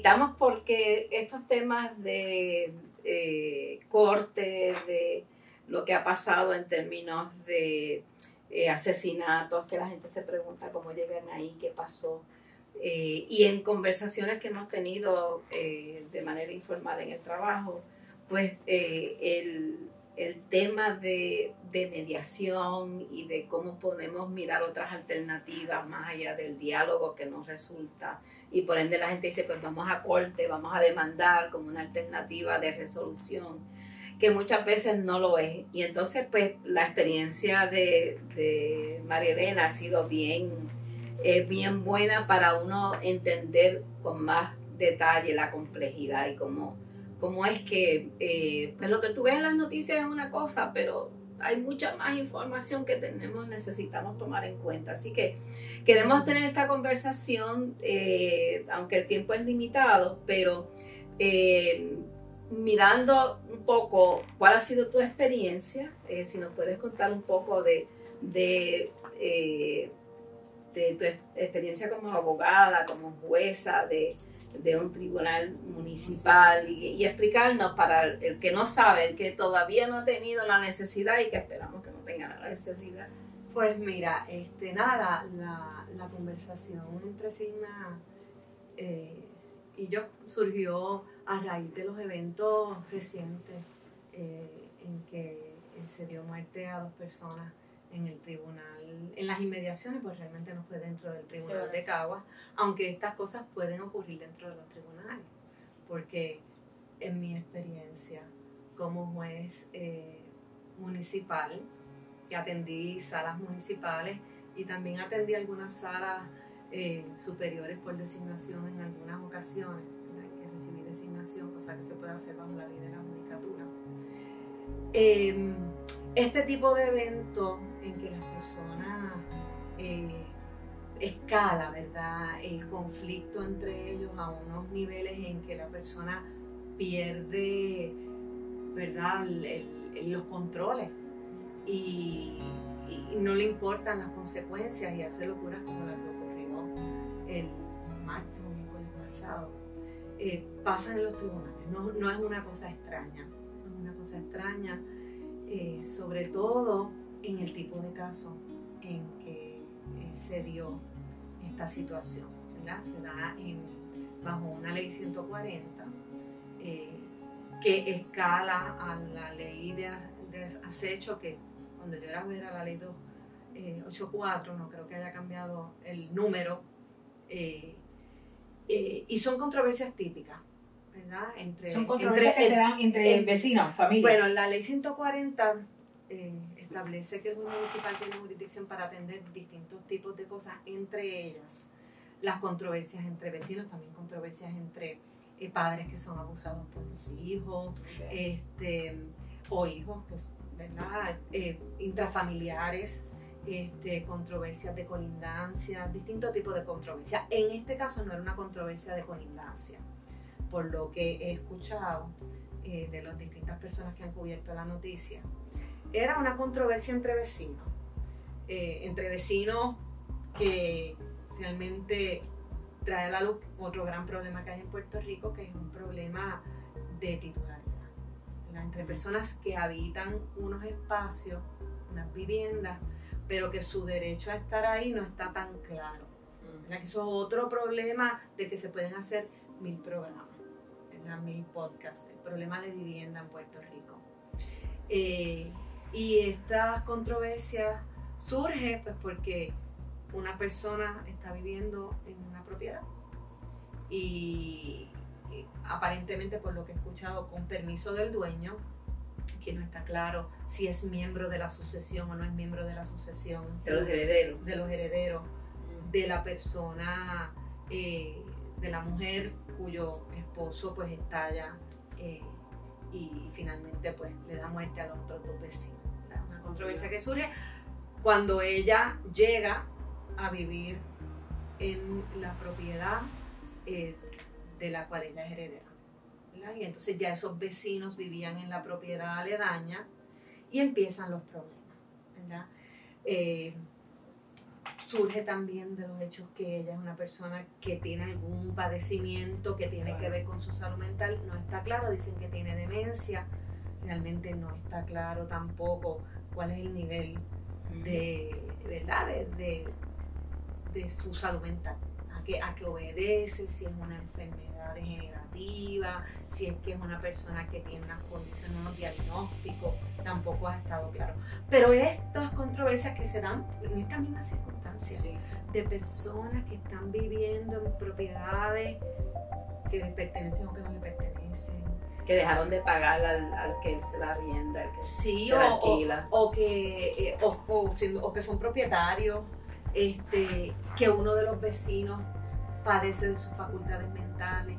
invitamos porque estos temas de eh, corte, de lo que ha pasado en términos de eh, asesinatos, que la gente se pregunta cómo llegan ahí, qué pasó. Eh, y en conversaciones que hemos tenido eh, de manera informal en el trabajo, pues el, el, tema de, de, mediación y de cómo podemos mirar otras alternativas más allá del diálogo que nos resulta. Y por ende la gente dice, pues vamos a corte, vamos a demandar como una alternativa de resolución que muchas veces no lo es. Y entonces, pues, la experiencia de, de María Elena ha sido bien, eh, bien buena para uno entender con más detalle la complejidad y cómo, cómo es que, eh, pues lo que tú ves en las noticias es una cosa, pero hay mucha más información que tenemos, necesitamos tomar en cuenta. Así que queremos tener esta conversación, eh, aunque el tiempo es limitado, pero mirando un poco cuál ha sido tu experiencia, eh, si nos puedes contar un poco de, de, eh, de tu experiencia como abogada, como jueza de, de un tribunal municipal y, explicarnos para el que no sabe, el que todavía no ha tenido la necesidad y que esperamos que no tenga la necesidad. Pues mira, este, nada, la, la, conversación entre Sigma eh, y yo surgió a raíz de los eventos recientes eh, en que eh, se dio muerte a dos personas en el tribunal, en las inmediaciones, pues realmente no fue dentro del tribunal de Caguas, aunque estas cosas pueden ocurrir dentro de los tribunales, porque en mi experiencia como juez eh, municipal, que atendí salas municipales y también atendí algunas salas eh, superiores por designación en algunas ocasiones, que recibí designación, cosa que se puede hacer bajo la ley de la judicatura. Em, este tipo de evento en que las personas eh, escala, ¿verdad? El conflicto entre ellos a unos niveles en que la persona pierde, ¿verdad? los controles y, no le importan las consecuencias y hace locuras como las que el martes o miércoles pasado, eh, pasan en los tribunales. No, no, es una cosa extraña, no es una cosa extraña, eh, sobre todo en el tipo de caso en que eh, se dio esta situación. ¿verdad? Se da bajo una ley 140 que escala a la ley de, de acecho que cuando yo era ver a la ley 284, no creo que haya cambiado el número, eh, eh, y son controversias típicas, ¿verdad? Entre, son controversias que se dan entre vecinos, familia. Bueno, la ley 140 eh, establece que el municipal tiene jurisdicción para atender distintos tipos de cosas, entre ellas las controversias entre vecinos, también controversias entre padres que son abusados por los hijos, este, o hijos que, ¿verdad? intrafamiliares este, controversias de colindancia, distintos tipos de controversias. En este caso no era una controversia de colindancia, por lo que he escuchado eh, de las distintas personas que han cubierto la noticia. Era una controversia entre vecinos, eh, entre vecinos que realmente trae a la luz otro gran problema que hay en Puerto Rico, que es un problema de titularidad. Entre personas que habitan unos espacios, unas viviendas, pero que su derecho a estar ahí no está tan claro. Que eso es otro problema de que se pueden hacer mil programas, mil podcasts, el problema de vivienda en Puerto Rico. Eh, y esta controversia surge pues porque una persona está viviendo en una propiedad y aparentemente por lo que he escuchado con permiso del dueño que no está claro si es miembro de la sucesión o no es miembro de la sucesión. De los herederos. De los herederos, de la persona, eh, de la mujer cuyo esposo pues estalla eh, y finalmente pues le da muerte a los otros dos vecinos. Controversia que surge cuando ella llega a vivir en la propiedad eh, de la cual ella es heredera. Y entonces ya esos vecinos vivían en la propiedad aledaña y empiezan los problemas. Eh, surge también de los hechos que ella es una persona que tiene algún padecimiento que tiene que ver con su salud mental. No está claro, dicen que tiene demencia, realmente no está claro tampoco cuál es el nivel de, ¿verdad? de, de su salud mental a qué obedece, si es una enfermedad degenerativa, si es que es una persona que tiene unas condiciones, unos diagnósticos, tampoco ha estado claro. Pero estas controversias que se dan en estas mismas circunstancias, de personas que están viviendo en propiedades que les pertenecen o que no les pertenecen, que dejaron de pagar al, que se la rienda, al que sí, se o, alquila. O, que, eh, o, que son propietarios, este, que uno de los vecinos padece de sus facultades mentales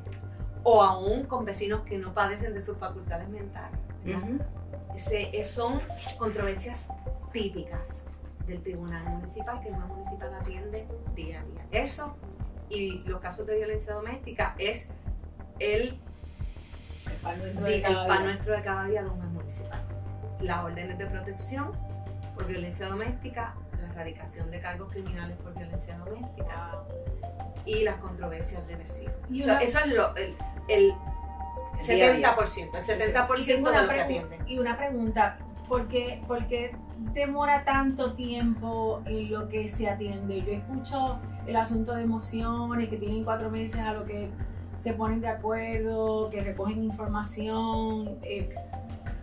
o aún con vecinos que no padecen de sus facultades mentales. son controversias típicas del Tribunal Municipal que el municipal atiende día a día. Eso y los casos de violencia doméstica es el, pan nuestro, de, cada día de un juez municipal. Las órdenes de protección por violencia doméstica, la erradicación de cargos criminales por violencia doméstica, y las controversias de vecinos. eso es lo, el, el 70%, el 70% de lo que atiende. Y una pregunta, ¿por qué, ¿por qué, demora tanto tiempo en lo que se atiende? Yo escucho el asunto de emociones, que tienen cuatro meses a lo que se ponen de acuerdo, que recogen información. Eh,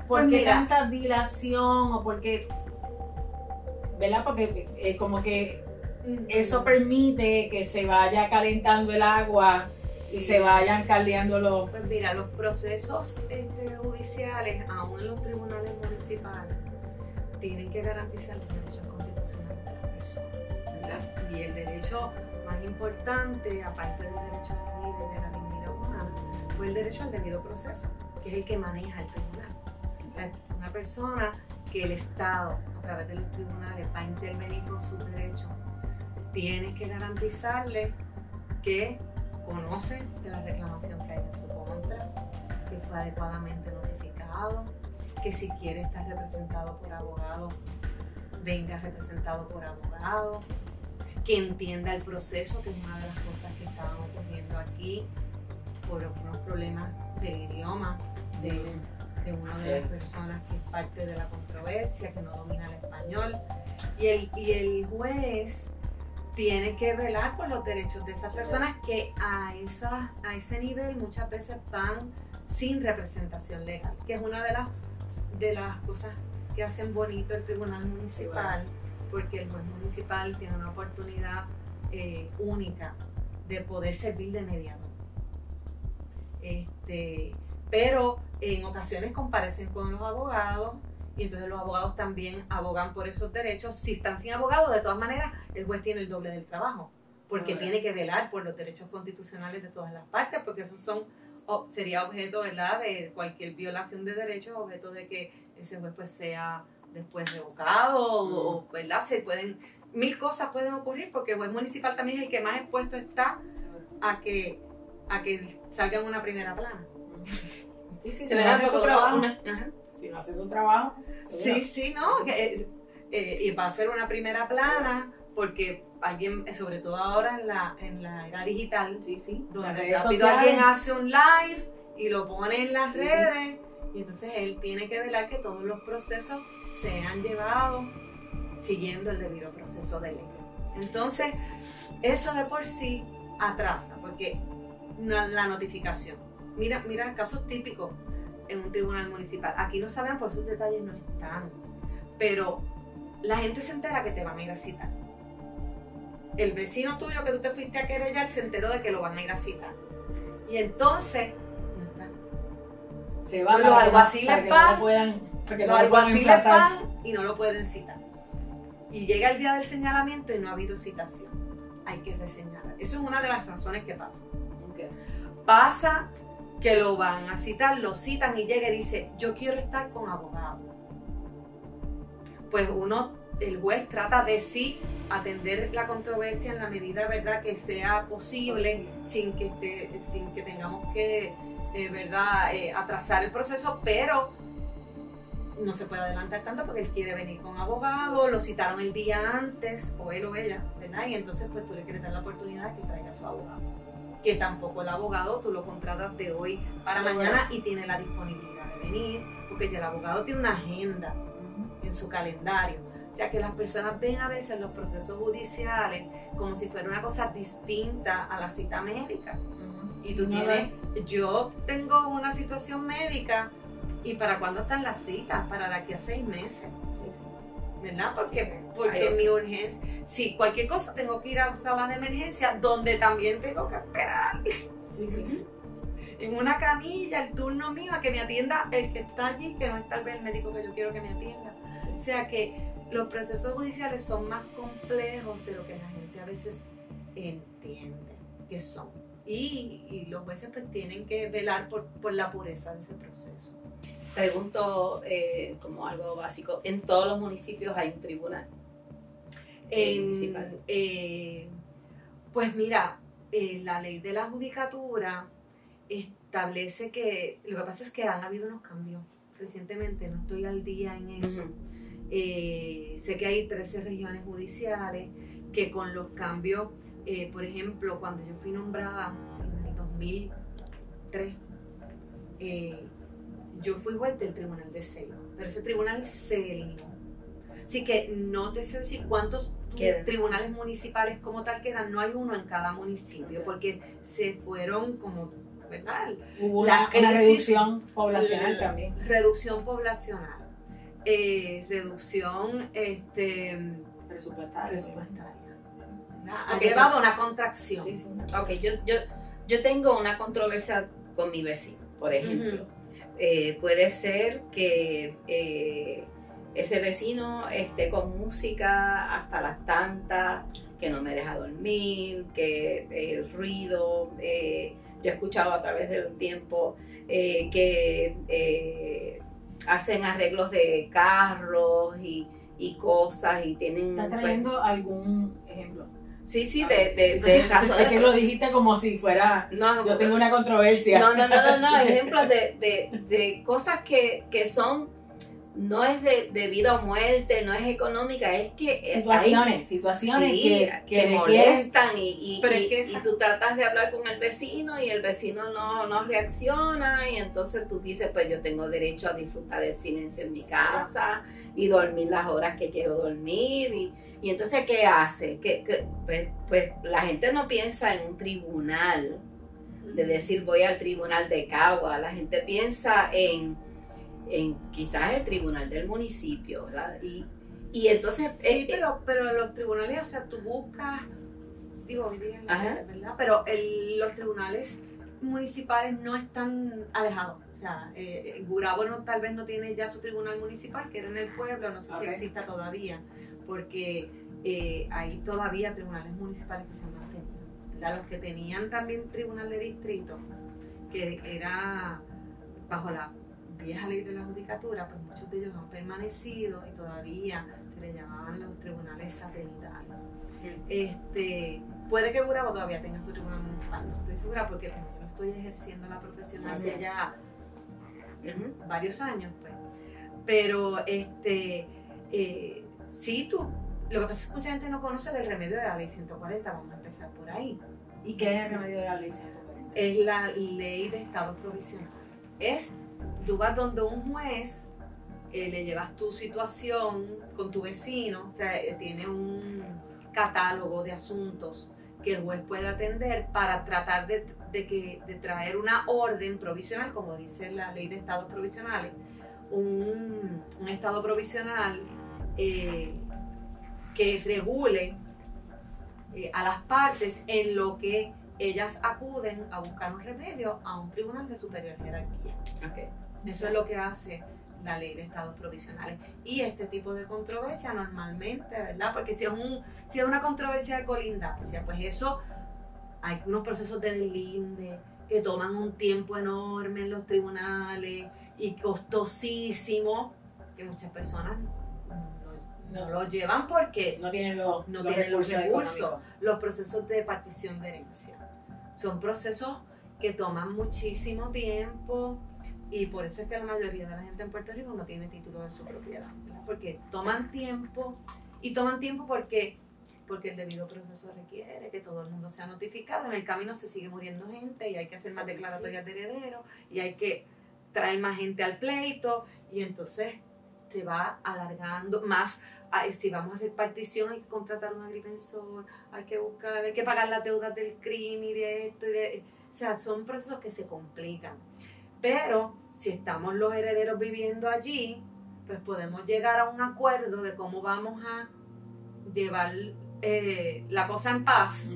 ¿Por pues qué tanta dilación o por qué ¿verdad? Porque es como que eso permite que se vaya calentando el agua y se vayan caldeando los... Pues mira, los procesos este, judiciales, aún en los tribunales municipales, tienen que garantizar los derechos constitucionales de la persona. Y el derecho más importante, aparte del derecho a la vida y de la fue el derecho al debido proceso, que es el que maneja el tribunal. Una persona que el Estado, a través de los tribunales, va a intervenir con sus derechos tienes que garantizarle que conoce de la reclamación que hay en su contra, que fue adecuadamente notificado, que si quiere estar representado por abogado, venga representado por abogado, que entienda el proceso, que es una de las cosas que estaban ocurriendo aquí por unos problemas del idioma de, una de las personas que es parte de la controversia, que no domina el español. Y el, y el juez tiene que velar por los derechos de esas personas que a, esa, a ese nivel muchas veces van sin representación legal, que es una de las, de las cosas que hacen bonito el Tribunal Municipal, porque el juez municipal tiene una oportunidad eh, única de poder servir de mediador. Este, pero en ocasiones comparecen con los abogados y entonces los abogados también abogan por esos derechos. Si están sin abogados, de todas maneras, el juez tiene el doble del trabajo, porque tiene que velar por los derechos constitucionales de todas las partes, porque esos son sería objeto, ¿verdad?, de cualquier violación de derechos, objeto de que ese juez pues sea después revocado o. ¿verdad? Se pueden mil cosas pueden ocurrir porque el juez municipal también es el que más expuesto está a que a que salga en una primera plana. Sí, sí, sí. Una, si no haces un trabajo. Sí, sí, no, eh, eh, y va a ser una primera plana porque alguien, sobre todo ahora en la, en la era digital, sí, sí, donde rápido alguien hace un live y lo pone en las redes y entonces él tiene que velar que todos los procesos sean llevados siguiendo el debido proceso de ley. Entonces, eso de por sí atrasa, porque la, notificación. Mira, mira casos típicos en un tribunal municipal. Aquí no saben, por esos detalles no están. Pero la gente se entera que te van a ir a citar. El vecino tuyo que tú te fuiste a querellar se enteró de que lo van a ir a citar. Y entonces, no está. Se van los alguaciles van, los alguaciles van y no lo pueden citar. Y llega el día del señalamiento y no ha habido citación. Hay que reseñalar. Eso es una de las razones que pasa. Pasa que lo van a citar, lo citan y llega y dice, yo quiero estar con abogado. Pues uno, el juez trata de sí atender la controversia en la medida verdad que sea posible, sin que esté, sin que tengamos que eh, verdad eh, atrasar el proceso, pero no se puede adelantar tanto porque él quiere venir con abogado, lo citaron el día antes, o él o ella, ¿verdad? Y entonces pues tú le quieres dar la oportunidad de que traiga a su abogado. Que tampoco el abogado tú lo contratas de hoy para mañana y tiene la disponibilidad de venir, porque ya el abogado tiene una agenda en su calendario. O sea que las personas ven a veces los procesos judiciales como si fuera una cosa distinta a la cita médica. Y tú tienes, yo tengo una situación médica y para cuándo están las citas, para de aquí a seis meses. ¿Verdad? Porque, porque mi urgencia, si cualquier cosa tengo que ir a la sala de emergencia, donde también tengo que esperar. En una camilla, el turno mío, a que me atienda el que está allí, que no es tal vez el médico que yo quiero que me atienda. O sea que los procesos judiciales son más complejos de lo que la gente a veces entiende que son. Y, los jueces pues tienen que velar por, por la pureza de ese proceso. Pregunto eh, como algo básico, ¿en todos los municipios hay un tribunal? municipal? Eh, pues mira, eh, la ley de la judicatura establece que, lo que pasa es que han habido unos cambios recientemente, no estoy al día en eso. sé que hay 13 regiones judiciales que con los cambios, por ejemplo, cuando yo fui nombrada en el 2003, yo fui juez del tribunal de Selo, pero ese tribunal se eliminó. Así que no te sé decir cuántos tribunales municipales como tal quedan, no hay uno en cada municipio, porque se fueron como, ¿verdad? Hubo una, reducción poblacional también. Reducción poblacional. Eh, reducción este, presupuestaria. Ha llevado a una contracción. ok, yo, yo, yo tengo una controversia con mi vecino, por ejemplo. Eh, puede ser que eh, ese vecino esté con música hasta las tantas, que no me deja dormir, que el ruido, eh, yo he escuchado a través del tiempo que hacen arreglos de carros y, y, cosas y tienen... ¿Está trayendo pues, algún ejemplo? Sí, sí, de, de, de razones. Es que lo dijiste como si fuera. No, yo tengo una controversia. No, no, no, no, no ejemplos de, de, de cosas que, que son no es de, de, vida o muerte, no es económica, es que... Eh, situaciones, situaciones que, que, molestan y, y, y, tú tratas de hablar con el vecino y el vecino no, no reacciona y entonces tú dices, pues yo tengo derecho a disfrutar del silencio en mi casa y dormir las horas que quiero dormir y, y entonces ¿qué hace? Que, pues, pues la gente no piensa en un tribunal, de decir voy al tribunal de Cagua, la gente piensa en en quizás el tribunal del municipio, ¿verdad? Y, y entonces... Sí, eh, pero, pero los tribunales, o sea, tú buscas, digo, ¿verdad? Pero el, los tribunales municipales no están alejados. O sea, eh, Gurabo no, tal vez no tiene ya su tribunal municipal, que era en el pueblo, no sé si exista todavía, porque eh, hay todavía tribunales municipales que se han mantenido. Los que tenían también tribunal de distrito, que era bajo la vieja ley de la judicatura, pues muchos de ellos han permanecido y todavía se les llamaban los tribunales satelitales. Este, puede que Gurabo todavía tenga su tribunal municipal, no estoy segura porque como yo no estoy ejerciendo la profesión hace ya varios años, pues. Pero este, eh, sí, tú, lo que pasa es que mucha gente no conoce del remedio de la ley 140, vamos a empezar por ahí. ¿Y qué es el remedio de la ley 140? Es la ley de estado provisional. Es tú vas donde un juez, eh, le llevas tu situación con tu vecino, o sea, eh, tiene un catálogo de asuntos que el juez puede atender para tratar de, que, de traer una orden provisional, como dice la ley de estados provisionales, un, estado provisional eh, que regule a las partes en lo que ellas acuden a buscar un remedio a un tribunal de superior jerarquía. Okay. Eso es lo que hace la ley de estados provisionales. Y este tipo de controversia normalmente, ¿verdad? Porque si es, un, si es una controversia de colindancia, pues eso, hay unos procesos de deslinde que toman un tiempo enorme en los tribunales y costosísimo, que muchas personas no, lo llevan porque no tienen, los, no tienen los recursos. Los procesos de partición de herencia son procesos que toman muchísimo tiempo, Y por eso es que la mayoría de la gente en Puerto Rico no tiene título de su propiedad, ¿verdad? porque toman tiempo y toman tiempo porque porque el debido proceso requiere que todo el mundo sea notificado. En el camino se sigue muriendo gente y hay que hacer más declaratorias de heredero y hay que traer más gente al pleito y entonces se va alargando más. Si vamos a hacer partición hay que contratar un agrimensor, hay que buscar, hay que pagar las deudas del crimen y de esto y de... O sea, son procesos que se complican. Pero si estamos los herederos viviendo allí, pues podemos llegar a un acuerdo de cómo vamos a llevar eh, la cosa en paz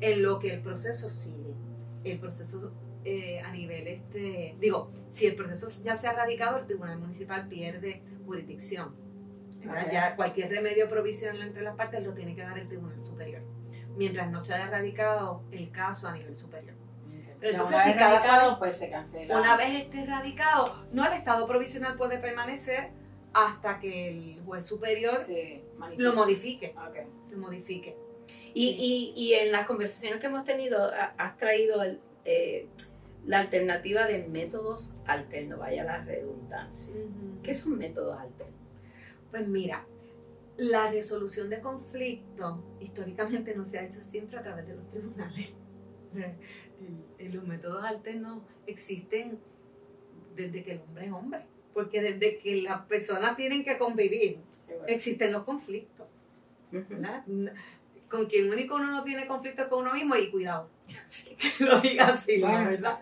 en lo que el proceso sigue. El proceso eh, a nivel, este, digo, si el proceso ya se ha radicado, el Tribunal Municipal pierde jurisdicción. Ya cualquier remedio provisional entre las partes lo tiene que dar el Tribunal Superior, mientras no se haya radicado el caso a nivel superior. Pero entonces, si cada pues se cancela. Una vez esté radicado, no, el Estado provisional puede permanecer hasta que el juez superior lo modifique. Lo modifique. Y, y, y, en las conversaciones que hemos tenido, has traído eh, la alternativa de métodos alternos, vaya la redundancia. ¿Qué son métodos alternos? Pues mira, la resolución de conflictos históricamente no se ha hecho siempre a través de los tribunales. los métodos alternos existen desde que el hombre es hombre porque desde que las personas tienen que convivir, existen los conflictos. Con quien único uno no tiene conflictos con uno mismo, y cuidado, que lo diga así, ¿verdad?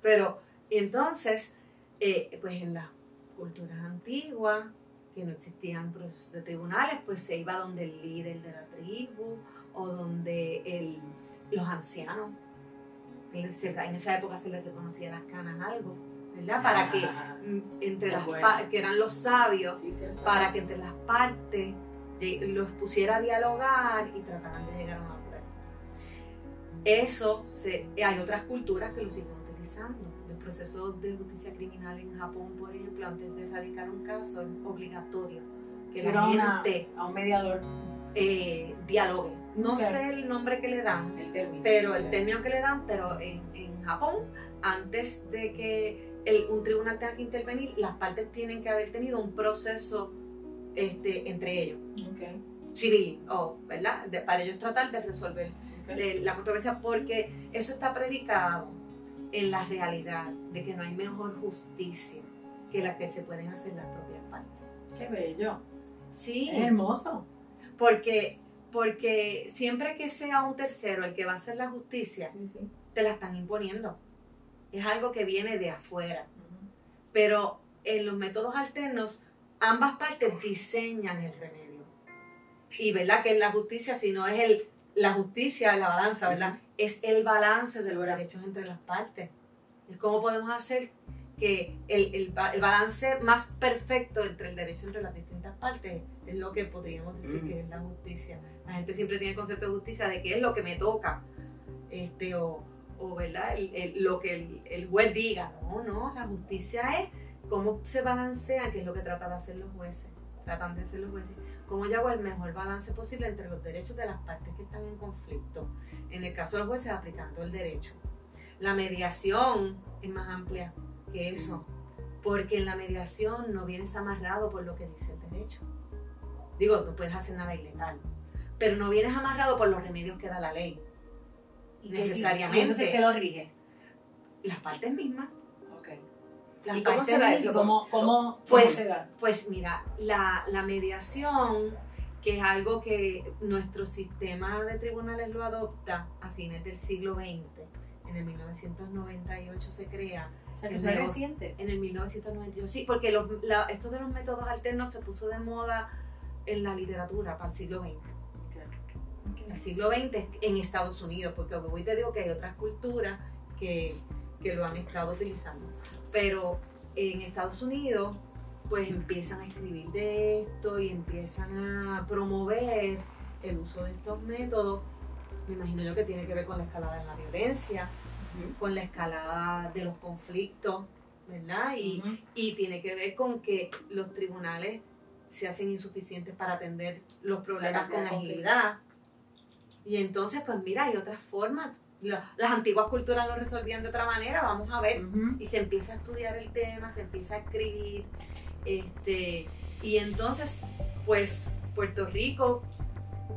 Pero entonces, eh, pues en las culturas antiguas, que no existían procesos de tribunales, pues se iba donde el líder de la tribu o donde el, los ancianos. En esa época se les reconocía las canas algo para que mm, entre las que eran los sabios, para que entre las partes los pusiera a dialogar y trataran de llegar a un acuerdo. Eso se, hay otras culturas que lo siguen utilizando. Los procesos de justicia criminal en Japón, por ejemplo, antes de erradicar un caso, es obligatorio que la gente a un mediador. eh, dialogue. No sé el nombre que le dan, pero el término que le dan, pero en, en Japón, antes de que un tribunal tenga que intervenir, las partes tienen que haber tenido un proceso este, entre ellos, civil, o, ¿verdad? para ellos tratar de resolver la controversia, porque eso está predicado en la realidad de que no hay mejor justicia que la que se pueden hacer las propias partes. Qué bello. Sí. Es hermoso. Porque, porque siempre que sea un tercero el que va a hacer la justicia, te la están imponiendo es algo que viene de afuera. Pero en los métodos alternos, ambas partes diseñan el remedio. Y verdad que es la justicia, si no es el, la justicia, la balanza, ¿verdad? Es el balance de los derechos entre las partes. Es cómo podemos hacer que el, el, balance más perfecto entre el derecho entre las distintas partes es lo que podríamos decir que es la justicia. La gente siempre tiene el concepto de justicia de que es lo que me toca, este, o, o ¿verdad? lo que el, juez diga. No, no, la justicia es cómo se balancea, que es lo que tratan de hacer los jueces, tratan de los jueces, cómo yo hago el mejor balance posible entre los derechos de las partes que están en conflicto. En el caso de los jueces, aplicando el derecho. La mediación es más amplia que eso, porque en la mediación no vienes amarrado por lo que dice el derecho. Digo, no puedes hacer nada ilegal, pero no vienes amarrado por los remedios que da la ley necesariamente. ¿Y entonces qué lo rige? Las partes mismas. ¿Y cómo se da eso? ¿Cómo, pues, se da? Pues mira, la, la mediación, que es algo que nuestro sistema de tribunales lo adopta a fines del siglo XX, en el 1998 se crea. O sea, que es reciente. En el 1998, sí, porque los, esto de los métodos alternos se puso de moda en la literatura para el siglo XX en el siglo XX en Estados Unidos, porque hoy te digo que hay otras culturas que, que lo han estado utilizando. Pero en Estados Unidos, pues empiezan a escribir de esto y empiezan a promover el uso de estos métodos. Me imagino yo que tiene que ver con la escalada de la violencia, con la escalada de los conflictos, ¿verdad? Y, y tiene que ver con que los tribunales se hacen insuficientes para atender los problemas con agilidad. Y entonces, pues mira, hay otras formas las antiguas culturas lo resolvían de otra manera, vamos a ver. Y se empieza a estudiar el tema, se empieza a escribir. Este, y entonces, pues Puerto Rico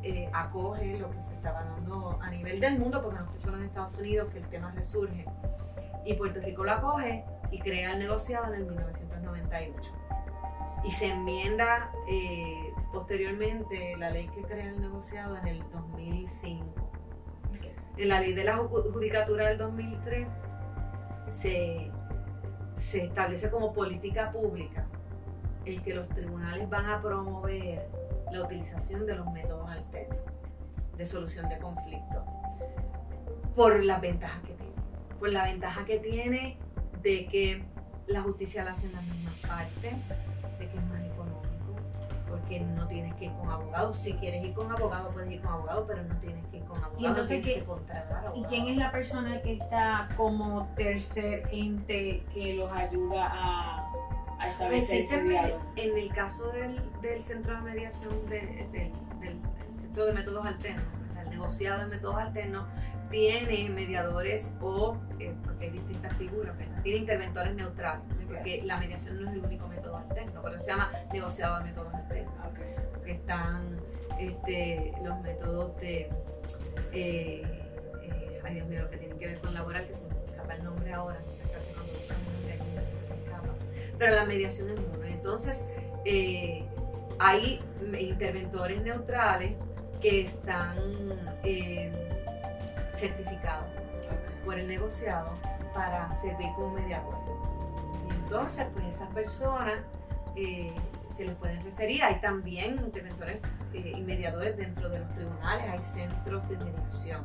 eh, acoge lo que se estaba dando a nivel del mundo, porque no fue solo en Estados Unidos que el tema resurge. Y Puerto Rico lo acoge y crea el negociado en el 1998. Y se enmienda eh, posteriormente la ley que crea el negociado en el 2005 en la ley de la judicatura del 2003 se, establece como política pública el que los tribunales van a promover la utilización de los métodos alternos de solución de conflictos por las ventajas que tiene. Por la ventaja que tiene de que la justicia la hacen las mismas partes, porque no tienes que ir con abogado. Si quieres ir con abogado, puedes ir con abogado, pero no tienes que ir con abogado. ¿Y, entonces, ¿qué, ¿Y quién es la persona que está como tercer ente que los ayuda a, a establecer ese diálogo? En el caso del, del centro de mediación del centro de métodos alternos, negociado de métodos alternos, tiene mediadores o, eh, porque hay distintas figuras, tiene interventores neutrales, porque la mediación no es el único método alterno, por eso se llama negociado de métodos alternos, que están este, los métodos de, eh, eh, ay Dios mío, lo que tienen que ver con laboral, que se me escapa el nombre ahora, pero la mediación es uno, entonces hay interventores neutrales que están certificado por el negociado para servir como mediador. Y entonces, pues esas personas eh, se les pueden referir. Hay también interventores eh, y mediadores dentro de los tribunales, hay centros de mediación.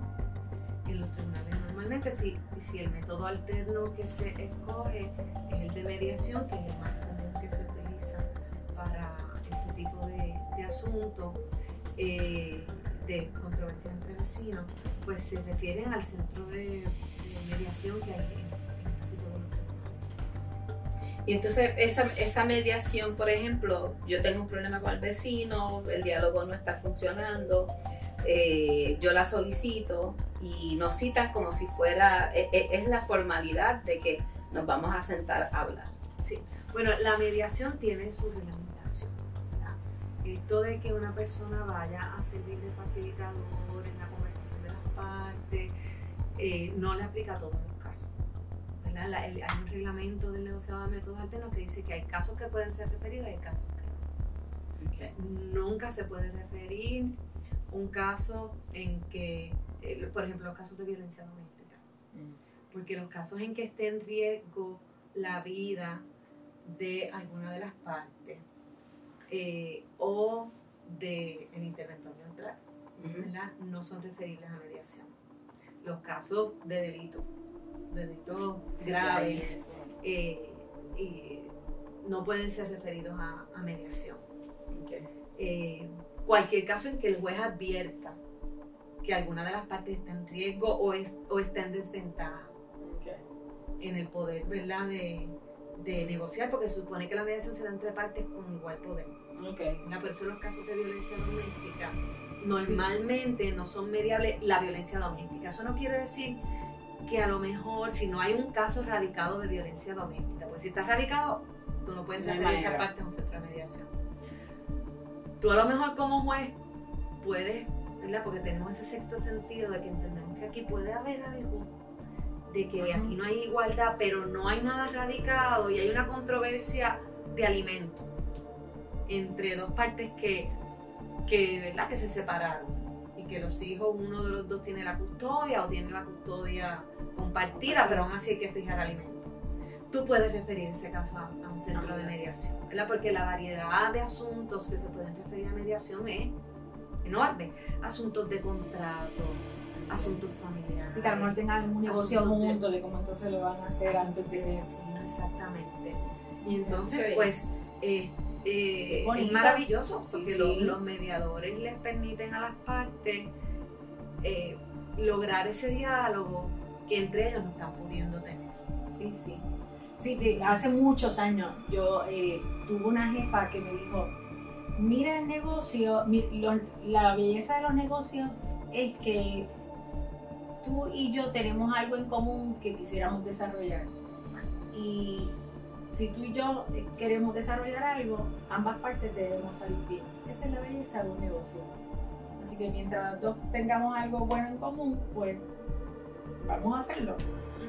En los tribunales normalmente, si, si el método alterno que se escoge es el de mediación, que es el más común que se utiliza para este tipo de, de asuntos, eh, de controversia entre vecinos, pues se refieren al centro de, mediación que hay en, casi todos los Y entonces esa, esa mediación, por ejemplo, yo tengo un problema con el vecino, el diálogo no está funcionando, eh, yo la solicito y nos citan como si fuera, e, e, es, la formalidad de que nos vamos a sentar a hablar. Sí. Bueno, la mediación tiene su reglamentación. Esto de que una persona vaya a servir de facilitador en la conversación de las partes, eh, no le aplica a todos los casos. hay un reglamento del negociado de métodos alternos que dice que hay casos que pueden ser referidos y hay casos que no. Nunca se puede referir un caso en que, eh, por ejemplo, los casos de violencia doméstica. Mm. Porque los casos en que esté en riesgo la vida de alguna de las partes eh, o del el interventor neutral, no son referibles a mediación. Los casos de delito, de delito grave, eh, no pueden ser referidos a, mediación. Eh, cualquier caso en que el juez advierta que alguna de las partes está en riesgo o, o está en desventaja en el poder ¿verdad? De, de negociar, porque se supone que la mediación se da entre partes con igual poder. Okay. La persona en los casos de violencia doméstica normalmente no son mediables la violencia doméstica. Eso no quiere decir que a lo mejor si no hay un caso radicado de violencia doméstica, pues si está radicado, tú no puedes referir esta parte a un centro de mediación. Tú a lo mejor como juez puedes, ¿verdad? Porque tenemos ese sexto sentido de que entendemos que aquí puede haber algo de que aquí no hay igualdad, pero no hay nada radicado y hay una controversia de alimento entre dos partes que, que, ¿verdad? que se separaron y que los hijos, uno de los dos tiene la custodia o tiene la custodia compartida, pero aún así hay que fijar alimentos. Tú puedes referir ese caso a, un centro de mediación, ¿verdad? porque la variedad de asuntos que se pueden referir a mediación es enorme. Asuntos de contrato, asuntos familiares. Si que a lo tengan un negocio junto de, cómo entonces lo van a hacer antes de eso. Exactamente. Y entonces, pues, eh, eh, es maravilloso porque Los, mediadores les permiten a las partes eh, lograr ese diálogo que entre ellos no están pudiendo tener. Sí, sí. Sí, hace muchos años yo tuve una jefa que me dijo, mira el negocio, la belleza de los negocios es que tú y yo tenemos algo en común que quisiéramos desarrollar. Y si tú y yo eh, queremos desarrollar algo, ambas partes debemos salir bien. Esa es la belleza de un negocio. Así que mientras los dos tengamos algo bueno en común, pues vamos a hacerlo.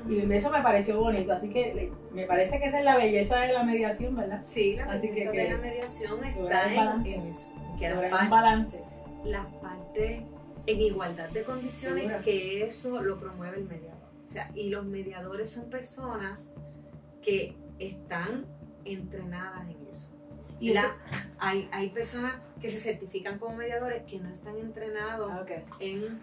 Y eso me pareció bonito, así que me parece que esa es la belleza de la mediación, ¿verdad? Sí, la Así belleza que- de que la mediación está en, balance. en eso. Que las Lograr partes- un balance. las partes en igualdad de condiciones, que eso lo promueve el mediador. O sea, y los mediadores son personas que están entrenadas en eso. Y eso- La- hay, hay personas que se certifican como mediadores que no están entrenados Ah, en,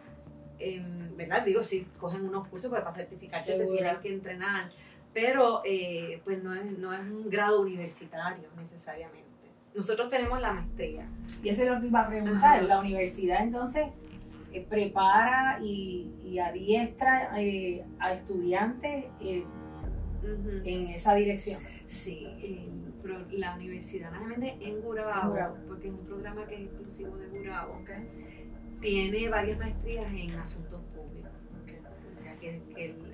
en- ¿verdad? Digo, si cogen unos cursos, pues para certificarte te tienen que entrenar, pero eh, pues no es, no es un grado universitario necesariamente. Nosotros tenemos la maestría. Y eso es lo que iba a preguntar. Ajá. La universidad entonces eh, prepara y, y adiestra eh, a estudiantes eh, En esa dirección. Sí, la Universidad Nacional en Gurabo, En Gurabo. porque es un programa que es exclusivo de Gurabo, tiene varias maestrías en asuntos públicos. O sea, que,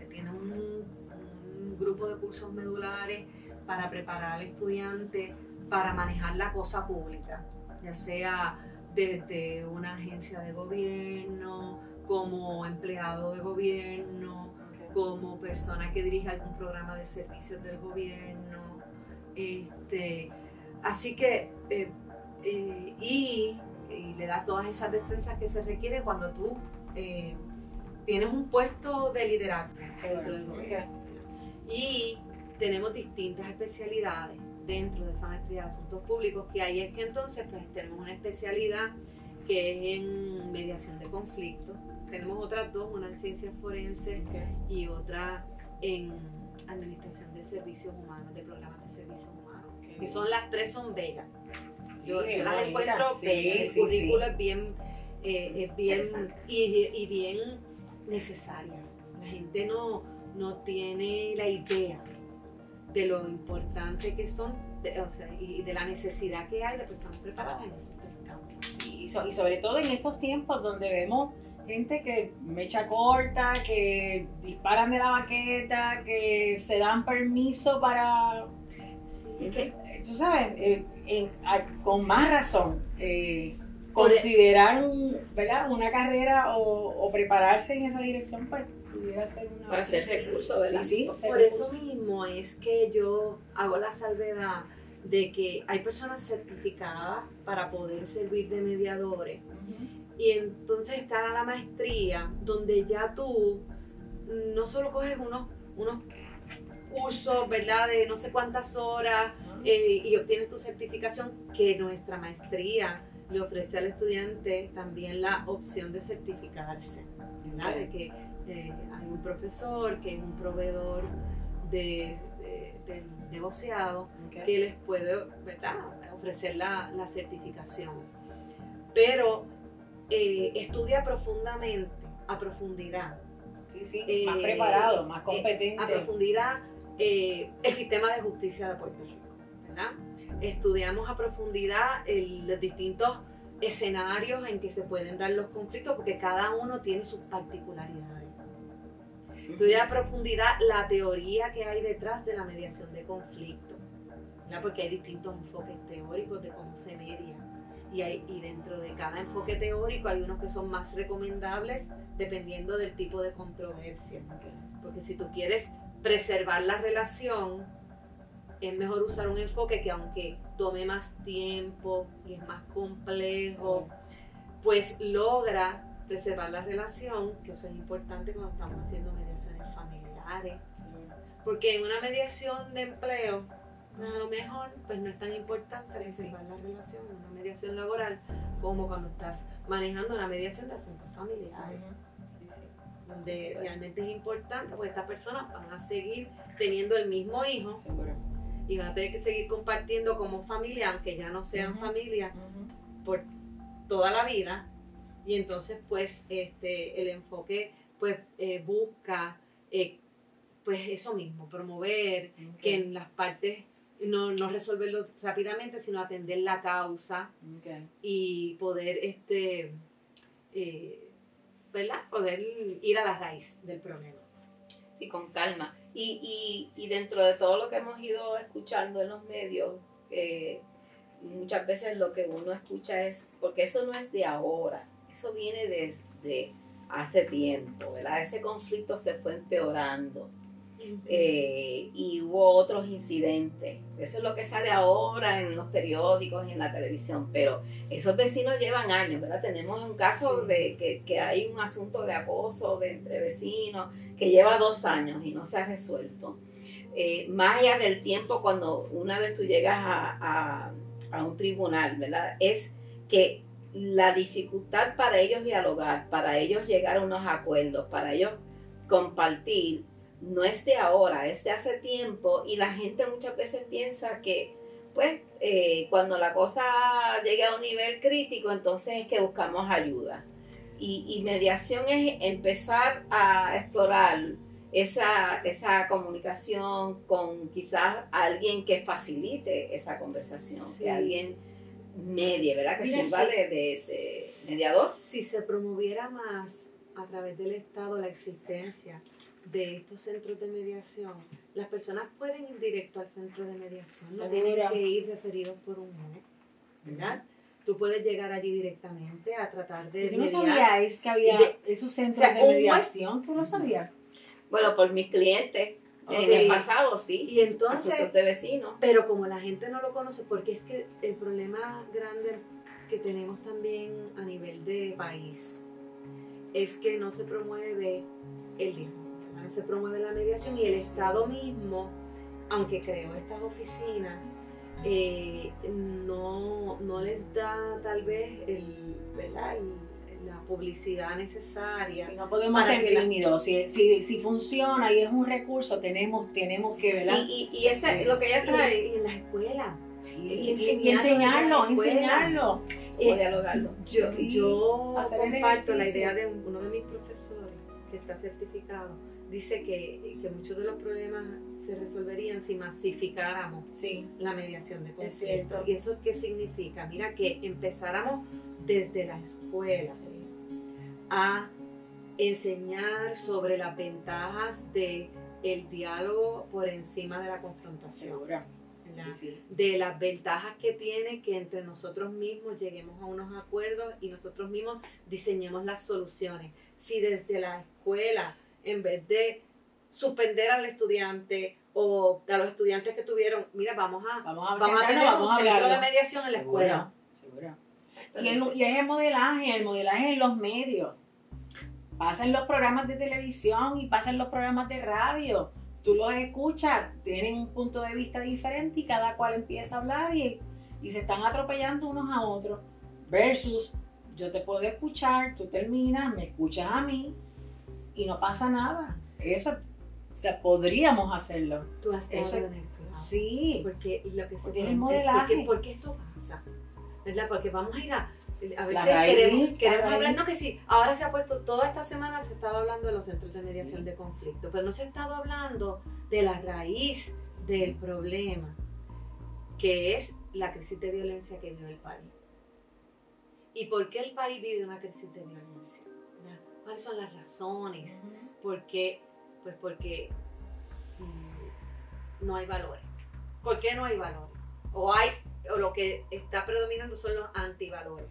tiene un, un grupo de cursos medulares para preparar al estudiante para manejar la cosa pública, ya sea desde una agencia de gobierno, como empleado de gobierno, como persona que dirige algún programa de servicios del gobierno. Este, así que, eh, eh, y, y le da todas esas destrezas que se requieren cuando tú eh, tienes un puesto de liderazgo dentro del gobierno. Y tenemos distintas especialidades dentro de esa maestría de asuntos públicos, que ahí es que entonces pues tenemos una especialidad que es en mediación de conflictos. Tenemos otras dos, una en ciencias forenses y otra en administración de servicios humanos, de programas de servicios humanos. Que son las tres son bellas. Yo, Sí, yo las bonita. encuentro Sí, bellas. El currículo es bien, eh, es bien y, y bien necesarias. La gente no, no tiene la idea de lo importante que son de- o sea, y de la necesidad que hay de personas preparadas en esos tres campos. Sí, y, so- y sobre todo en estos tiempos donde vemos gente que mecha corta, que disparan de la baqueta, que se dan permiso para, Sí, que eh, tú sabes, eh, en- a- con más razón, eh, e- considerar un- ¿verdad? una carrera o, o prepararse en esa dirección, pues pudiera ser una... Para hacer recursos, ¿verdad? Sí, sí, Por ser por eso recurso. mismo es que yo hago la salvedad de que hay personas certificadas para poder servir de mediadores. Y entonces está la maestría donde ya tú no solo coges unos, unos cursos, ¿verdad? De no sé cuántas horas eh, y obtienes tu certificación, que nuestra maestría le ofrece al estudiante también la opción de certificarse, ¿verdad? De que eh, hay un profesor que es un proveedor de, de- del negociado que les puede ¿verdad? ofrecer la, la certificación. Pero eh, estudia profundamente, a profundidad, Sí, sí, eh, más preparado, más eh, competente. a profundidad eh, el sistema de justicia de Puerto Rico. ¿verdad? Estudiamos a profundidad el- los distintos escenarios en que se pueden dar los conflictos porque cada uno tiene sus particularidades. Estudia a profundidad la teoría que hay detrás de la mediación de conflictos, porque hay distintos enfoques teóricos de cómo se media. Y, hay, y dentro de cada enfoque teórico hay unos que son más recomendables dependiendo del tipo de controversia. Porque si tú quieres preservar la relación, es mejor usar un enfoque que aunque tome más tiempo y es más complejo, pues logra preservar la relación, que eso es importante cuando estamos haciendo mediaciones familiares. Porque en una mediación de empleo, a lo mejor pues no es tan importante preservar la relación en una mediación laboral como cuando estás manejando una mediación de asuntos familiares. Donde realmente es importante porque estas personas van a seguir teniendo el mismo hijo Seguro. y van a tener que seguir compartiendo como familia, aunque ya no sean Ujú. familia por toda la vida. Y entonces pues este, el enfoque pues eh, busca eh, pues eso mismo, promover que en las partes no, no resolverlo rápidamente, sino atender la causa y poder este eh, ¿verdad? Poder ir a la raíz del problema. Sí, con calma. Y, y, y dentro de todo lo que hemos ido escuchando en los medios, eh, muchas veces lo que uno escucha es, porque eso no es de ahora, eso viene desde hace tiempo, ¿verdad? Ese conflicto se fue empeorando. Eh, y hubo otros incidentes. Eso es lo que sale ahora en los periódicos y en la televisión, pero esos vecinos llevan años, ¿verdad? Tenemos un caso de que, hay un asunto de acoso de entre vecinos que lleva dos años y no se ha resuelto. Eh, más allá del tiempo cuando una vez tú llegas a, a un tribunal, ¿verdad? Es que la dificultad para ellos dialogar, para ellos llegar a unos acuerdos, para ellos compartir, no es de ahora, es de hace tiempo y la gente muchas veces piensa que pues eh, cuando la cosa llega a un nivel crítico entonces es que buscamos ayuda. Y, mediación es empezar a explorar esa, esa comunicación con quizás alguien que facilite esa conversación, que alguien medie, ¿verdad? Que sirva de, de mediador. Si se promoviera más a través del Estado la existencia de estos centros de mediación, las personas pueden ir directo al centro de mediación, no tienen que ir referidos por un juez, ¿verdad? Tú puedes llegar allí directamente a tratar de ¿Tú no sabías que había esos centros de mediación? ¿Tú no sabías? Bueno, por mis clientes, en el pasado, sí. Y entonces, de vecinos. Pero como la gente no lo conoce, porque es que el problema grande que tenemos también a nivel de país es que no se promueve el diálogo se promueve la mediación y el Estado mismo, aunque creó estas oficinas, eh, no, les da tal vez el, la publicidad necesaria. no podemos ser tímidos. Si, si, funciona y es un recurso, tenemos, tenemos que, ¿verdad? Y, y, ese, lo que ella trae. Y, en la escuela. Sí, y, enseñarlo, enseñarlo. Eh, dialogarlo. Yo, yo comparto la idea de uno de mis profesores que está certificado dice que, que, muchos de los problemas se resolverían si masificáramos la mediación de conflicto. ¿Y eso qué significa? Mira, que empezáramos desde la escuela a enseñar sobre las ventajas de el diálogo por encima de la confrontación. De las ventajas que tiene que entre nosotros mismos lleguemos a unos acuerdos y nosotros mismos diseñemos las soluciones. Si desde la escuela en vez de suspender al estudiante o a los estudiantes que tuvieron, mira, vamos a, vamos a, tener un centro de mediación en la escuela. Y, el, y es el modelaje, el modelaje en los medios. Pasan los programas de televisión y pasan los programas de radio. Tú los escuchas, tienen un punto de vista diferente y cada cual empieza a hablar y, y se están atropellando unos a otros. Versus, yo te puedo escuchar, tú terminas, me escuchas a mí, y no pasa nada. Eso, o sea, podríamos hacerlo. Tú has eso, Sí. Porque lo que se tiene modelaje. ¿Por qué esto pasa? ¿Verdad? Porque vamos a ir a... A veces queremos, queremos hablar, no que sí, ahora se ha puesto, toda esta semana se ha estado hablando de los centros de mediación de conflicto, pero no se ha estado hablando de la raíz del problema, que es la crisis de violencia que vive el país. ¿Y por qué el país vive una crisis de violencia? Cuáles son las razones, por qué, pues porque mm, no hay valores. ¿Por qué no hay valores? O hay, o lo que está predominando son los antivalores,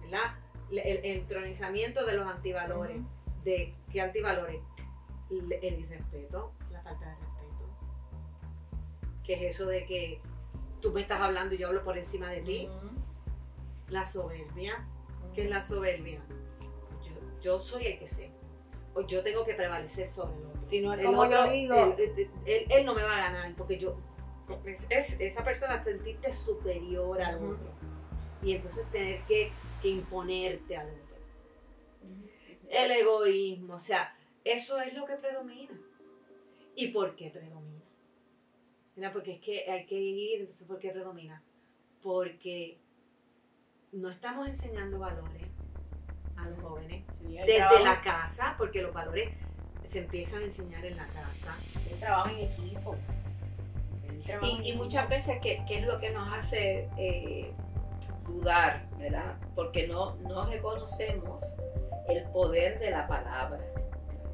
¿verdad? El, entronizamiento de los antivalores. ¿De qué antivalores? El, irrespeto, la falta de respeto. ¿Qué es eso de que tú me estás hablando y yo hablo por encima de ti? La soberbia. ¿Qué es la soberbia? Yo soy el que sé. O yo tengo que prevalecer sobre el otro. Si no es como yo digo. Él, no me va a ganar porque yo. Es, esa persona sentirte superior al otro. Y entonces tener que, imponerte al otro. El egoísmo, o sea, eso es lo que predomina. ¿Y por qué predomina? Mira, porque es que hay que ir, entonces, ¿por qué predomina? Porque no estamos enseñando valores desde la casa, porque los valores se empiezan a enseñar en la casa. El trabajo en equipo. y, muchas veces, ¿qué, es lo que nos hace eh, dudar, ¿verdad? Porque no, no reconocemos el poder de la palabra.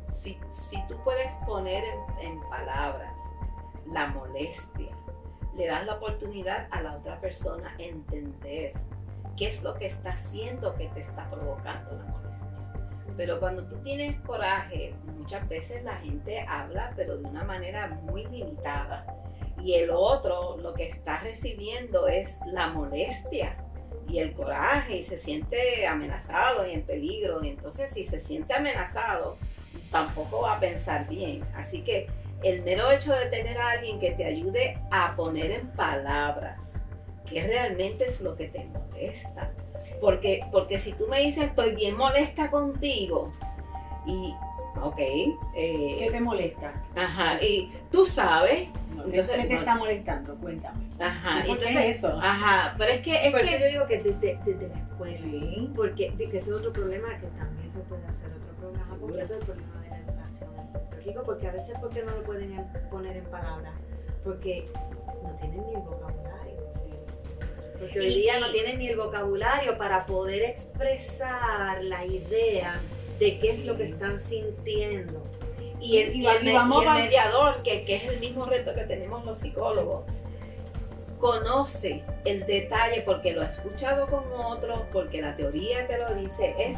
Si, si tú puedes poner en, en palabras la molestia, le das la oportunidad a la otra persona entender qué es lo que está haciendo que te está provocando la molestia. Pero cuando tú tienes coraje, muchas veces la gente habla, pero de una manera muy limitada. Y el otro lo que está recibiendo es la molestia y el coraje y se siente amenazado y en peligro. Y entonces si se siente amenazado, tampoco va a pensar bien. Así que el mero hecho de tener a alguien que te ayude a poner en palabras qué realmente es lo que te molesta. Porque, porque si tú me dices estoy bien molesta contigo y, ok. Eh, ¿Qué te molesta? Ajá, y tú sabes. Entonces, ¿Qué te está molestando? Cuéntame. Ajá, entonces eso. Ajá, pero es que. Es Por que, eso yo digo que desde, desde la escuela. Sí. Porque que ese es otro problema que también se puede hacer otro programa completo el problema de la educación en Puerto Rico, porque a veces porque no lo pueden poner en palabras, porque no tienen ni el vocabulario. Porque hoy día no tienen ni el vocabulario para poder expresar la idea de qué es lo que están sintiendo. Y el, y el, y el mediador, que, que, es el mismo reto que tenemos los psicólogos, conoce el detalle porque lo ha escuchado con otros, porque la teoría que lo dice es,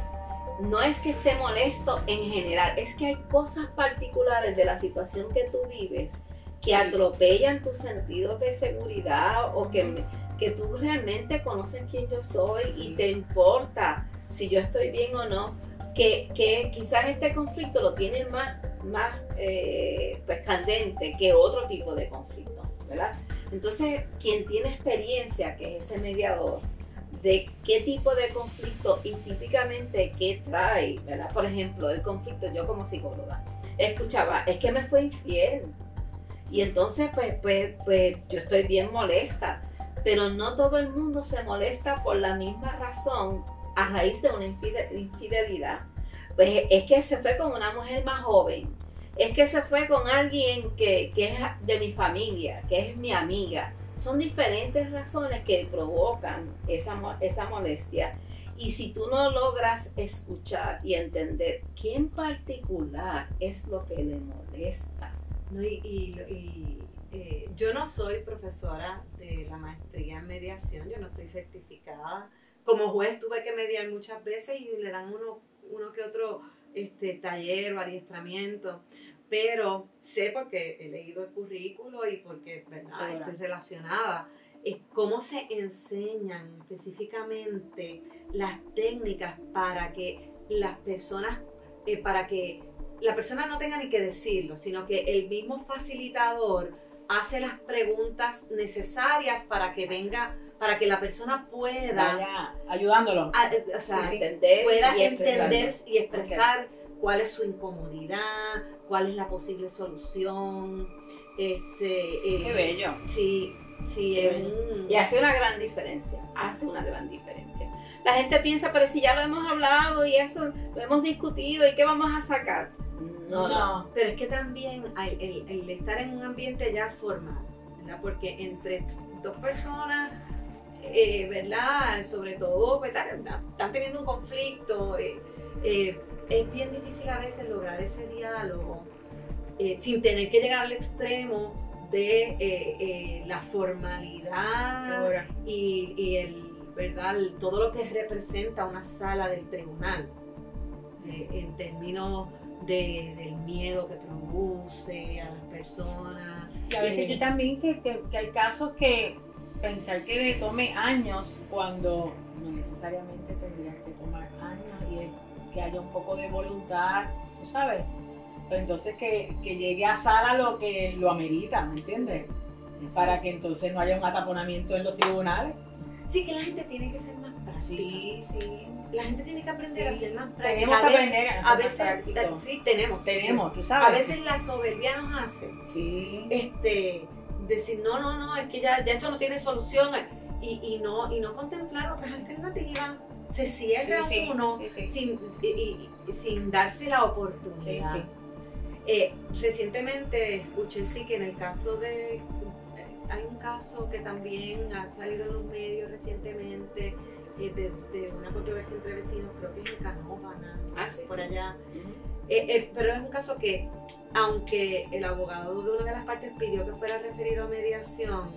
no es que esté molesto en general, es que hay cosas particulares de la situación que tú vives que atropellan tus sentidos de seguridad o que, que tú realmente conoces quién yo soy y te importa si yo estoy bien o no, que, que quizás este conflicto lo tiene más, más eh, pues, candente que otro tipo de conflicto, ¿verdad? Entonces, quien tiene experiencia, que es ese mediador, de qué tipo de conflicto y típicamente qué trae, ¿verdad? Por ejemplo, el conflicto, yo como psicóloga, escuchaba, es que me fue infiel. Y entonces, pues, pues, pues yo estoy bien molesta. Pero no todo el mundo se molesta por la misma razón a raíz de una infidelidad. Pues es que se fue con una mujer más joven es que se fue con alguien que, que, es de mi familia, que es mi amiga. Son diferentes razones que provocan esa, esa molestia. Y si tú no logras escuchar y entender qué en particular es lo que le molesta. No, y, eh, yo no soy profesora de la maestría en mediación, yo no estoy certificada. Como juez tuve que mediar muchas veces y le dan uno, uno que otro este, taller o adiestramiento, pero sé porque he leído el currículo y porque ¿verdad? estoy relacionada, es cómo se enseñan específicamente las técnicas para que las personas, eh, para que la persona no tenga ni que decirlo, sino que el mismo facilitador hace las preguntas necesarias para que venga para que la persona pueda Vaya, ayudándolo. A, o sea, sí, sí. entender pueda y entender y expresar okay. cuál es su incomodidad cuál es la posible solución este eh, qué bello. sí sí qué bello. Un... y hace una gran diferencia hace una gran diferencia. La gente piensa pero si ya lo hemos hablado y eso lo hemos discutido y qué vamos a sacar no, no. pero es que también el, el estar en un ambiente ya formal ¿verdad? porque entre dos personas eh, ¿verdad? Sobre todo, ¿verdad? Están teniendo un conflicto. Eh, eh, es bien difícil a veces lograr ese diálogo sin tener que llegar al extremo de la formalidad y, y, el, ¿verdad? todo lo que representa una sala del tribunal en términos de, del miedo que produce a las personas. Y a veces también que, que, que hay casos que pensar que le tome años cuando no necesariamente tendrías que tomar años y es que haya un poco de voluntad, tú sabes. Pero entonces que, que, llegue a sala lo que lo amerita, ¿me entiendes? Sí. Para que entonces no haya un ataponamiento en los tribunales. Sí, que la gente tiene que ser más. Sí, sí. La gente tiene que aprender sí. a ser más práctica. Tenemos que aprender a, a veces, a, sí, tenemos. Tenemos, tú sabes. A veces la soberbia nos hace. Sí. Este decir, no, no, no, es que ya, ya esto no tiene solución y, y, no, y no contemplar otras alternativas. Se cierra sí, uno Sin, y, y, sin darse la oportunidad. Eh, recientemente escuché sí que en el caso de, hay un caso que también ha salido en los medios recientemente eh, de, de una controversia entre vecinos, creo que es en Canóvana, Ah, sí, por sí. allá. Eh, eh, pero es un caso que, aunque el abogado de una de las partes pidió que fuera referido a mediación,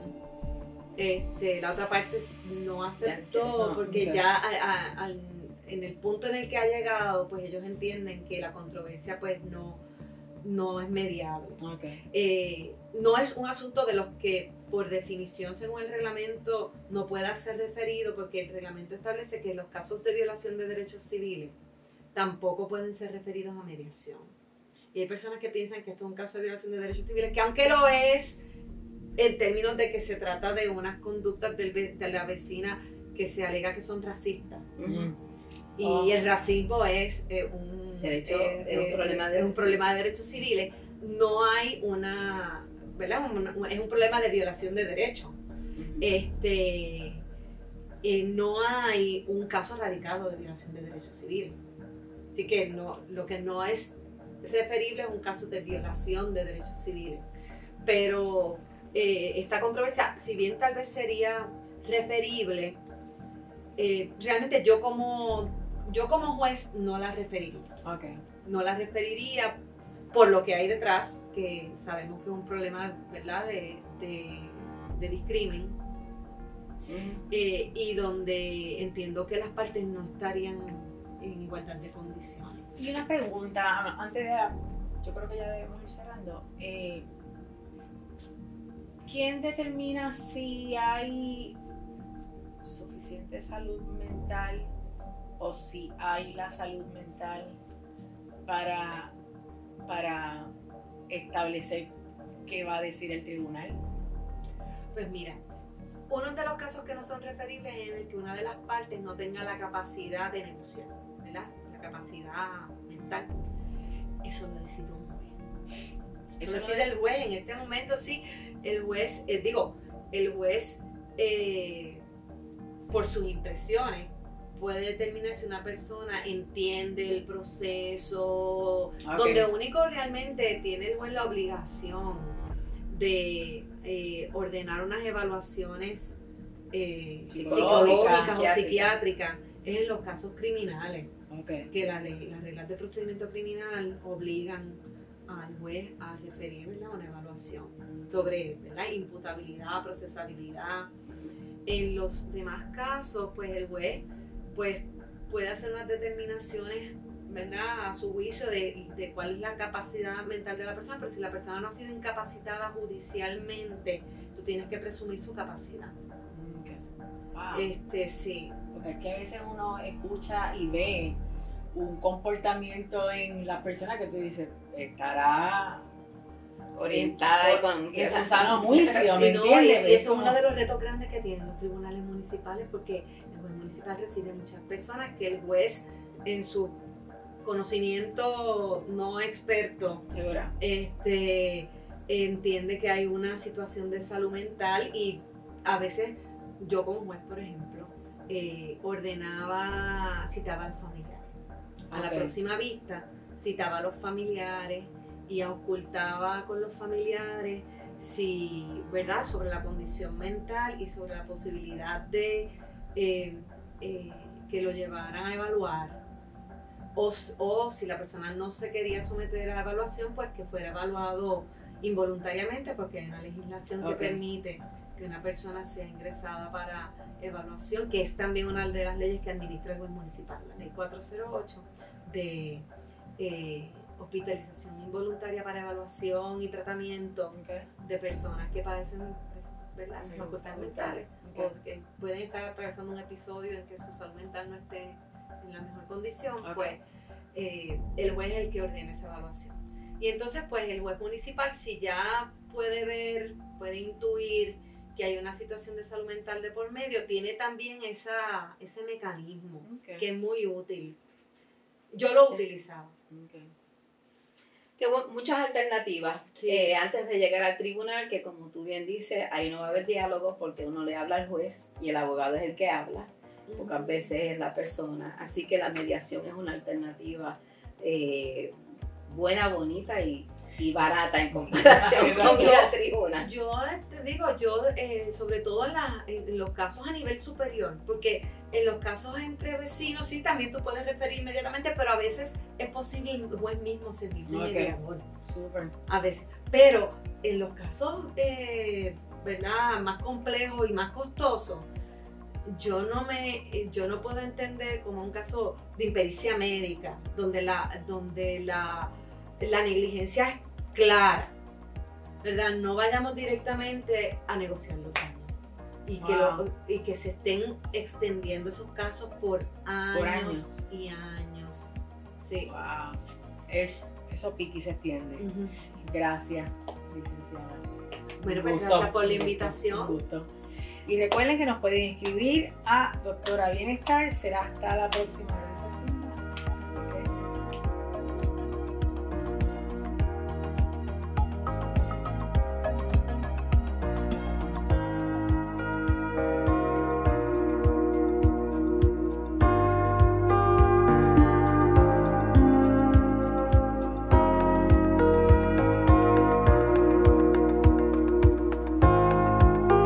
este, la otra parte no aceptó no, porque ya a- a- al- en el punto en el que ha llegado, pues ellos entienden que la controversia pues no, no es mediable. Ok. Eh, no es un asunto de los que por definición según el reglamento no pueda ser referido porque el reglamento establece que los casos de violación de derechos civiles tampoco pueden ser referidos a mediación. Y hay personas que piensan que esto es un caso de violación de derechos civiles, que aunque lo es en términos de que se trata de unas conductas del de la vecina que se alega que son racistas. Y Oh. el racismo es eh, un, Derecho- eh, es un eh, problema de es un derechos problema de derechos civiles. No hay una, ¿verdad? Una- es un problema de violación de derechos. Este, eh, no hay un caso radicado de violación de derechos civiles. Así que no, lo que no es referible es un caso de violación de derechos civiles. Pero eh, esta controversia, si bien tal vez sería referible, eh, realmente yo como, yo como juez no la referiría. No la referiría por lo que hay detrás, que sabemos que es un problema ¿verdad? De, de, de discrimen, eh, y donde entiendo que las partes no estarían en igualdad de condiciones. Y una pregunta, antes de. Yo creo que ya debemos ir cerrando. Eh, ¿Quién determina si hay suficiente salud mental o si hay la salud mental para, para establecer qué va a decir el tribunal? Pues mira, uno de los casos que no son referibles es en el que una de las partes no tenga la capacidad de negociar, ¿verdad? La capacidad mental. Eso lo decide un juez. Eso lo decide el juez. En este momento sí, el juez, eh, digo, el juez eh, por sus impresiones puede determinar si una persona entiende el proceso, Ok. donde único realmente tiene el juez la obligación de eh, ordenar unas evaluaciones eh, Psicológicas, o psiquiátricas. es en los casos criminales, Ok. que la las reglas de procedimiento criminal obligan al juez a referir ¿verdad? una evaluación sobre ¿verdad? imputabilidad, procesabilidad. En los demás casos, pues el juez pues, puede hacer unas determinaciones ¿verdad? a su juicio de, de cuál es la capacidad mental de la persona, pero si la persona no ha sido incapacitada judicialmente, tú tienes que presumir su capacidad. Wow. Este, sí. Porque es que a veces uno escucha y ve un comportamiento en las personas que tú dices, estará Orientada y con su sano juicio, ¿me no, y, y eso es uno de los retos grandes que tienen los tribunales municipales porque el juez municipal recibe muchas personas que el juez en su conocimiento no experto Segura. este, entiende que hay una situación de salud mental y a veces yo como juez, por ejemplo, eh, ordenaba, citaba al familiar. A la próxima vista citaba a los familiares y ocultaba con los familiares si, ¿verdad?, sobre la condición mental y sobre la posibilidad de eh, eh, que lo llevaran a evaluar. O, o si la persona no se quería someter a evaluación, pues que fuera evaluado involuntariamente, porque hay una legislación que Ok. permite que una persona sea ingresada para evaluación, que es también una de las leyes que administra el juez municipal, la ley 408 de eh, hospitalización involuntaria para evaluación y tratamiento de personas que padecen pues, ¿verdad? Sí, facultades facultad. mentales Ok. o que pueden estar atravesando un episodio en que su salud mental no esté en la mejor condición, pues eh, el juez es el que ordena esa evaluación. Y entonces, pues el juez municipal, si ya puede ver, puede intuir que hay una situación de salud mental de por medio, tiene también esa, ese mecanismo que es muy útil. Yo lo utilizaba. Ok. que hubo muchas alternativas Sí. eh, antes de llegar al tribunal, que como tú bien dices, ahí no va a haber diálogo porque uno le habla al juez y el abogado es el que habla, pocas veces es la persona, así que la mediación es una alternativa eh, buena, bonita y y barata en comparación con la tribuna. Yo te digo, yo eh, sobre todo en, la- en los casos a nivel superior, porque en los casos entre vecinos sí también tú puedes referir inmediatamente, pero a veces es posible el juez mismo servir de Ok. mediador, Súper. a veces. Pero en los casos, eh, ¿verdad? Más complejos y más costosos, yo no me, eh, yo no puedo entender como un caso de impericia médica, donde la, donde la, la negligencia es clara, ¿verdad? No vayamos directamente a negociar los daños. Y, que lo- Wow. y que se estén extendiendo esos casos por años, años. y años. Sí. Wow. Es, eso piqui se extiende. Gracias, licenciada. Bueno, pues gusto, gracias por la invitación. un gusto. Y recuerden que nos pueden escribir a Doctora Bienestar. Será hasta la próxima.